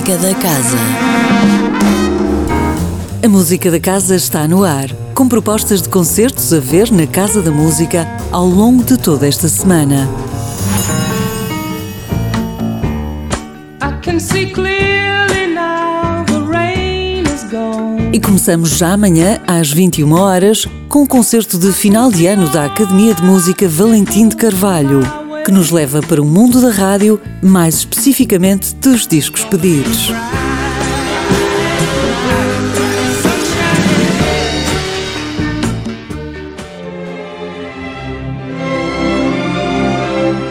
música da casa. A música da casa está no ar, com propostas de concertos a ver na Casa da Música ao longo de toda esta semana. E começamos já amanhã às 21 horas com o concerto de final de ano da Academia de Música Valentim de Carvalho, que nos leva para o mundo da rádio, mais especificamente dos discos pedidos.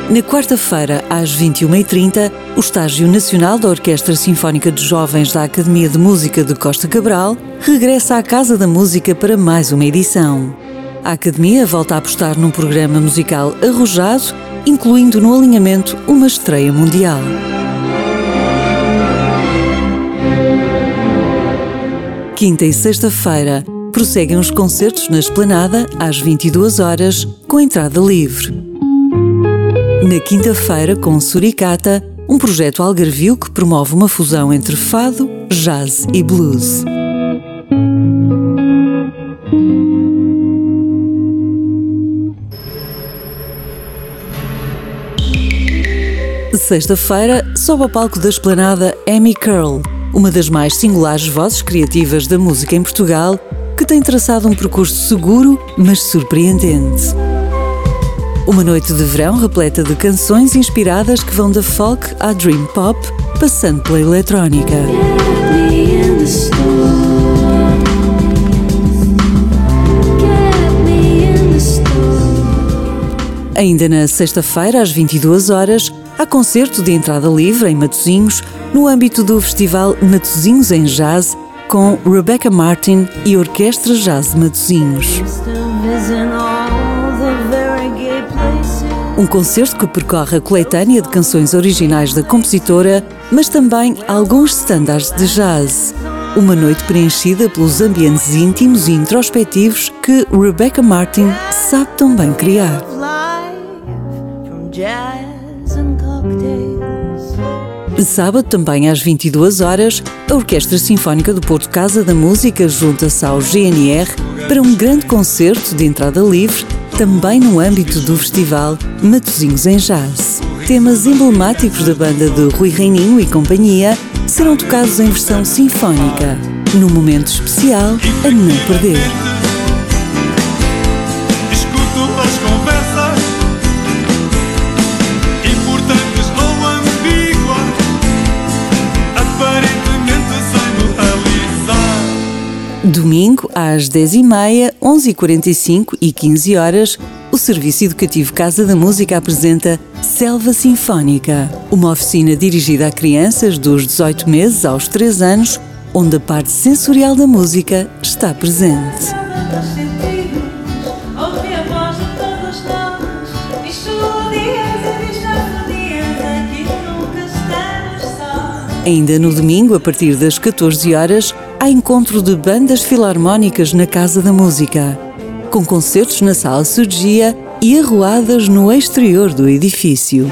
Na quarta-feira, às 21h30, o Estágio Nacional da Orquestra Sinfónica de Jovens da Academia de Música de Costa Cabral regressa à Casa da Música para mais uma edição. A Academia volta a apostar num programa musical arrojado, incluindo no alinhamento uma estreia mundial. Quinta e sexta-feira prosseguem os concertos na Esplanada às 22 horas, com entrada livre. Na quinta-feira, com Suricata, um projeto algarvio que promove uma fusão entre fado, jazz e blues. Sexta-feira, sobe ao palco da esplanada Amy Curl, uma das mais singulares vozes criativas da música em Portugal, que tem traçado um percurso seguro, mas surpreendente. Uma noite de verão repleta de canções inspiradas que vão da folk à dream pop, passando pela eletrónica. Ainda na sexta-feira, às 22 horas, há concerto de entrada livre em Matosinhos, no âmbito do festival Matosinhos em Jazz, com Rebecca Martin e Orquestra Jazz de Matosinhos. Um concerto que percorre a coletânea de canções originais da compositora, mas também alguns standards de jazz. Uma noite preenchida pelos ambientes íntimos e introspectivos que Rebecca Martin sabe tão bem criar. Sábado, também às 22 horas, a Orquestra Sinfónica do Porto Casa da Música junta-se ao GNR para um grande concerto de entrada livre também no âmbito do festival Matozinhos em Jazz. Temas emblemáticos da banda de Rui Reininho e companhia serão tocados em versão sinfónica, num momento especial a não perder. Domingo, às 10h30, 11h45 e 15 horas, o Serviço Educativo Casa da Música apresenta Selva Sinfónica, uma oficina dirigida a crianças dos 18 meses aos 3 anos, onde a parte sensorial da música está presente. Ainda no domingo, a partir das 14 horas, há encontro de bandas filarmónicas na Casa da Música, com concertos na Sala Surgia e arruadas no exterior do edifício.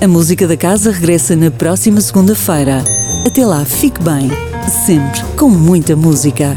A música da casa regressa na próxima segunda-feira. Até lá, fique bem, sempre com muita música.